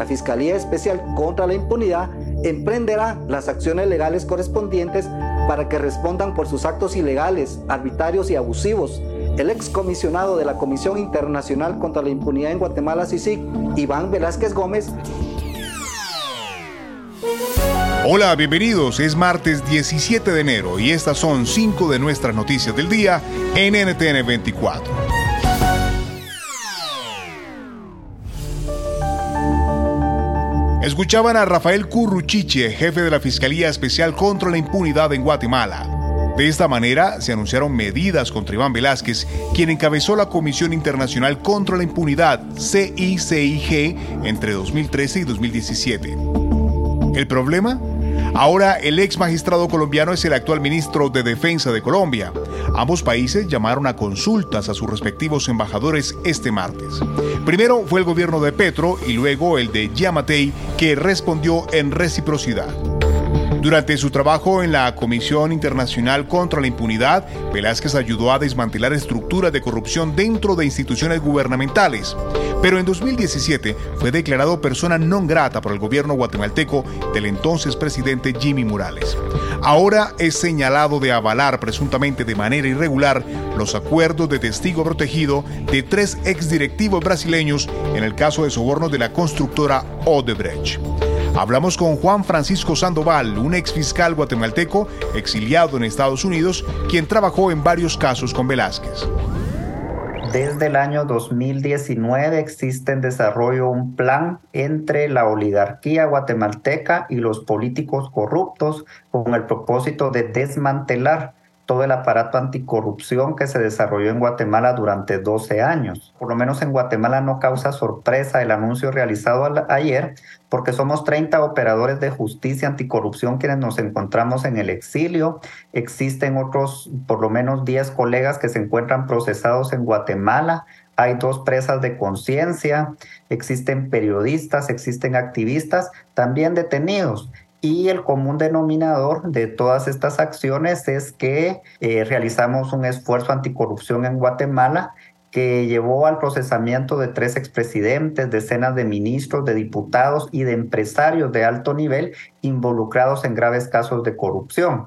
la Fiscalía Especial contra la Impunidad emprenderá las acciones legales correspondientes para que respondan por sus actos ilegales, arbitrarios y abusivos. El excomisionado de la Comisión Internacional contra la Impunidad en Guatemala, CICIG, Iván Velázquez Gómez, Hola, bienvenidos. Es martes 17 de enero y estas son cinco de nuestras noticias del día en NTN 24. Escuchaban a Rafael Curruchiche, jefe de la Fiscalía Especial contra la Impunidad en Guatemala. De esta manera se anunciaron medidas contra Iván Velázquez, quien encabezó la Comisión Internacional contra la Impunidad, CICIG, entre 2013 y 2017. ¿El problema? Ahora el ex magistrado colombiano es el actual ministro de Defensa de Colombia. Ambos países llamaron a consultas a sus respectivos embajadores este martes. Primero fue el gobierno de Petro y luego el de Yamatei que respondió en reciprocidad. Durante su trabajo en la Comisión Internacional contra la Impunidad, Velázquez ayudó a desmantelar estructuras de corrupción dentro de instituciones gubernamentales. Pero en 2017 fue declarado persona non grata por el gobierno guatemalteco del entonces presidente Jimmy Morales. Ahora es señalado de avalar presuntamente de manera irregular los acuerdos de testigo protegido de tres exdirectivos brasileños en el caso de sobornos de la constructora Odebrecht. Hablamos con Juan Francisco Sandoval, un ex fiscal guatemalteco exiliado en Estados Unidos, quien trabajó en varios casos con Velázquez. Desde el año 2019 existe en desarrollo un plan entre la oligarquía guatemalteca y los políticos corruptos con el propósito de desmantelar todo el aparato anticorrupción que se desarrolló en Guatemala durante 12 años. Por lo menos en Guatemala no causa sorpresa el anuncio realizado ayer, porque somos 30 operadores de justicia anticorrupción quienes nos encontramos en el exilio. Existen otros, por lo menos 10 colegas que se encuentran procesados en Guatemala hay dos presas de conciencia, existen periodistas, existen activistas, también detenidos. Y el común denominador de todas estas acciones es que eh, realizamos un esfuerzo anticorrupción en Guatemala que llevó al procesamiento de tres expresidentes, decenas de ministros, de diputados y de empresarios de alto nivel involucrados en graves casos de corrupción.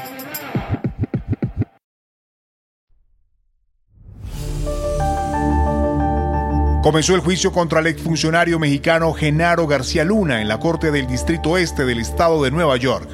Comenzó el juicio contra el exfuncionario mexicano Genaro García Luna en la Corte del Distrito Este del Estado de Nueva York.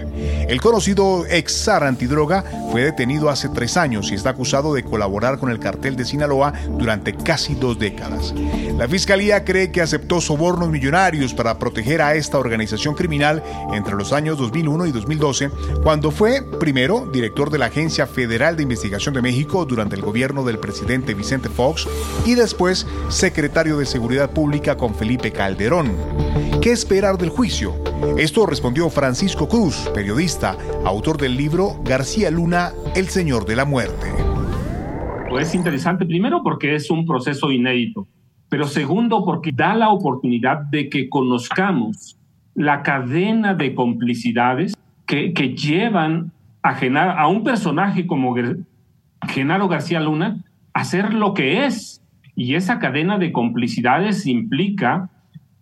El conocido ex zar antidroga fue detenido hace tres años y está acusado de colaborar con el cartel de Sinaloa durante casi dos décadas. La fiscalía cree que aceptó sobornos millonarios para proteger a esta organización criminal entre los años 2001 y 2012, cuando fue, primero, director de la Agencia Federal de Investigación de México durante el gobierno del presidente Vicente Fox y después secretario de Seguridad Pública con Felipe Calderón. ¿Qué esperar del juicio? Esto respondió Francisco Cruz, periodista, autor del libro García Luna, El Señor de la Muerte. Pues es interesante primero porque es un proceso inédito, pero segundo porque da la oportunidad de que conozcamos la cadena de complicidades que, llevan a, a un personaje como Genaro García Luna a ser lo que es y esa cadena de complicidades implica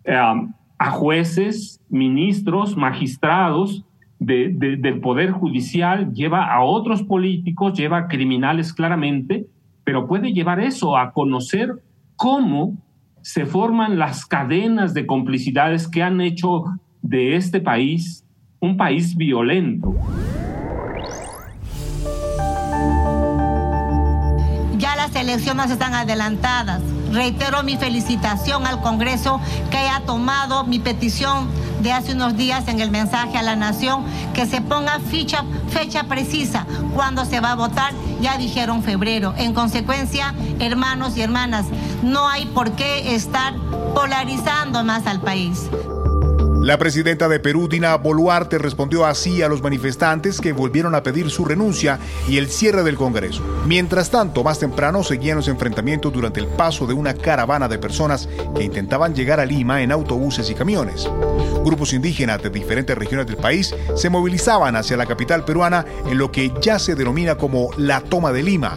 eh, a jueces, ministros, magistrados del Poder Judicial, lleva a otros políticos, lleva a criminales claramente, pero puede llevar eso a conocer cómo se forman las cadenas de complicidades que han hecho de este país un país violento. Elecciones están adelantadas. Reitero mi felicitación al Congreso que haya tomado mi petición de hace unos días en el mensaje a la nación, que se ponga fecha precisa cuando se va a votar. Ya dijeron febrero. En consecuencia, hermanos y hermanas, no hay por qué estar polarizando más al país. La presidenta de Perú, Dina Boluarte, respondió así a los manifestantes que volvieron a pedir su renuncia y el cierre del Congreso. Mientras tanto, más temprano seguían los enfrentamientos durante el paso de una caravana de personas que intentaban llegar a Lima en autobuses y camiones. Grupos indígenas de diferentes regiones del país se movilizaban hacia la capital peruana en lo que ya se denomina como la toma de Lima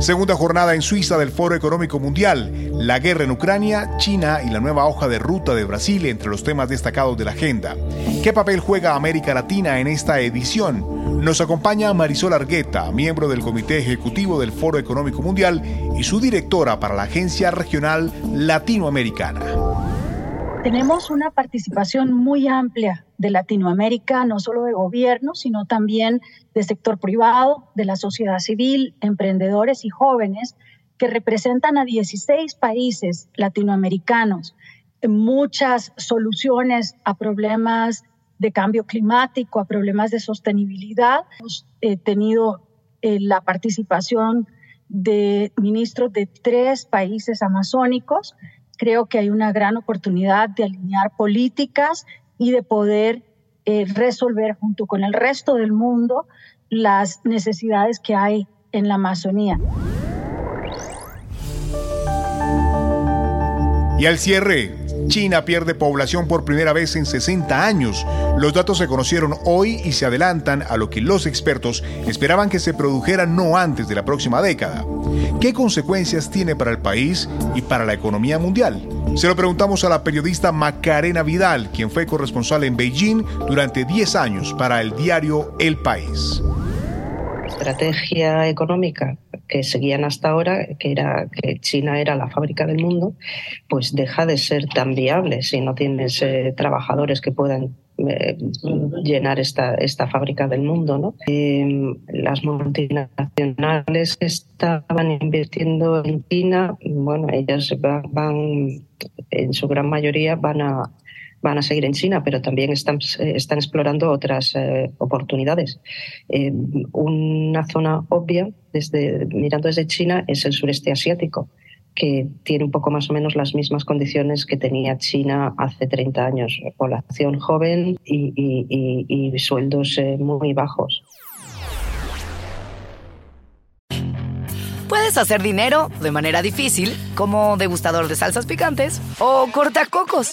Segunda jornada en Suiza del Foro Económico Mundial, la guerra en Ucrania, China y la nueva hoja de ruta de Brasil entre los temas destacados de la agenda. ¿Qué papel juega América Latina en esta edición? Nos acompaña Marisol Argueta, miembro del Comité Ejecutivo del Foro Económico Mundial y su directora para la Agencia Regional Latinoamericana. Tenemos una participación muy amplia de Latinoamérica, no solo de gobierno, sino también de sector privado, de la sociedad civil, emprendedores y jóvenes que representan a 16 países latinoamericanos, muchas soluciones a problemas de cambio climático, a problemas de sostenibilidad. Hemos eh, tenido eh, la participación de ministros de tres países amazónicos. Creo que hay una gran oportunidad de alinear políticas y de poder eh, resolver junto con el resto del mundo las necesidades que hay en la Amazonía. Y al cierre, China pierde población por primera vez en 60 años. Los datos se conocieron hoy y se adelantan a lo que los expertos esperaban que se produjera no antes de la próxima década. ¿Qué consecuencias tiene para el país y para la economía mundial? Se lo preguntamos a la periodista Macarena Vidal, quien fue corresponsal en Beijing durante 10 años para el diario El País. Estrategia económica que seguían hasta ahora, que era que China era la fábrica del mundo, pues deja de ser tan viable si no tienes eh, trabajadores que puedan eh, llenar esta, esta fábrica del mundo. ¿no? Em, las multinacionales estaban invirtiendo en China, bueno, ellas van, en su gran mayoría van a, van a seguir en China, pero también están, están explorando otras eh, oportunidades. Em, una zona obvia, desde, mirando desde China, es el sureste asiático que tiene un poco más o menos las mismas condiciones que tenía China hace 30 años, población joven y, sueldos eh, muy bajos. Puedes hacer dinero de manera difícil, como degustador de salsas picantes, o cortacocos,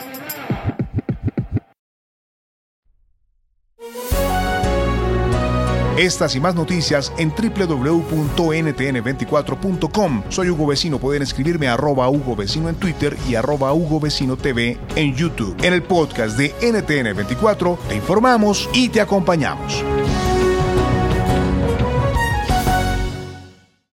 Estas y más noticias en www.ntn24.com. Soy Hugo Vecino. Pueden escribirme a arroba Hugo Vecino en Twitter y arroba Hugo Vecino TV en YouTube. En el podcast de NTN24 te informamos y te acompañamos.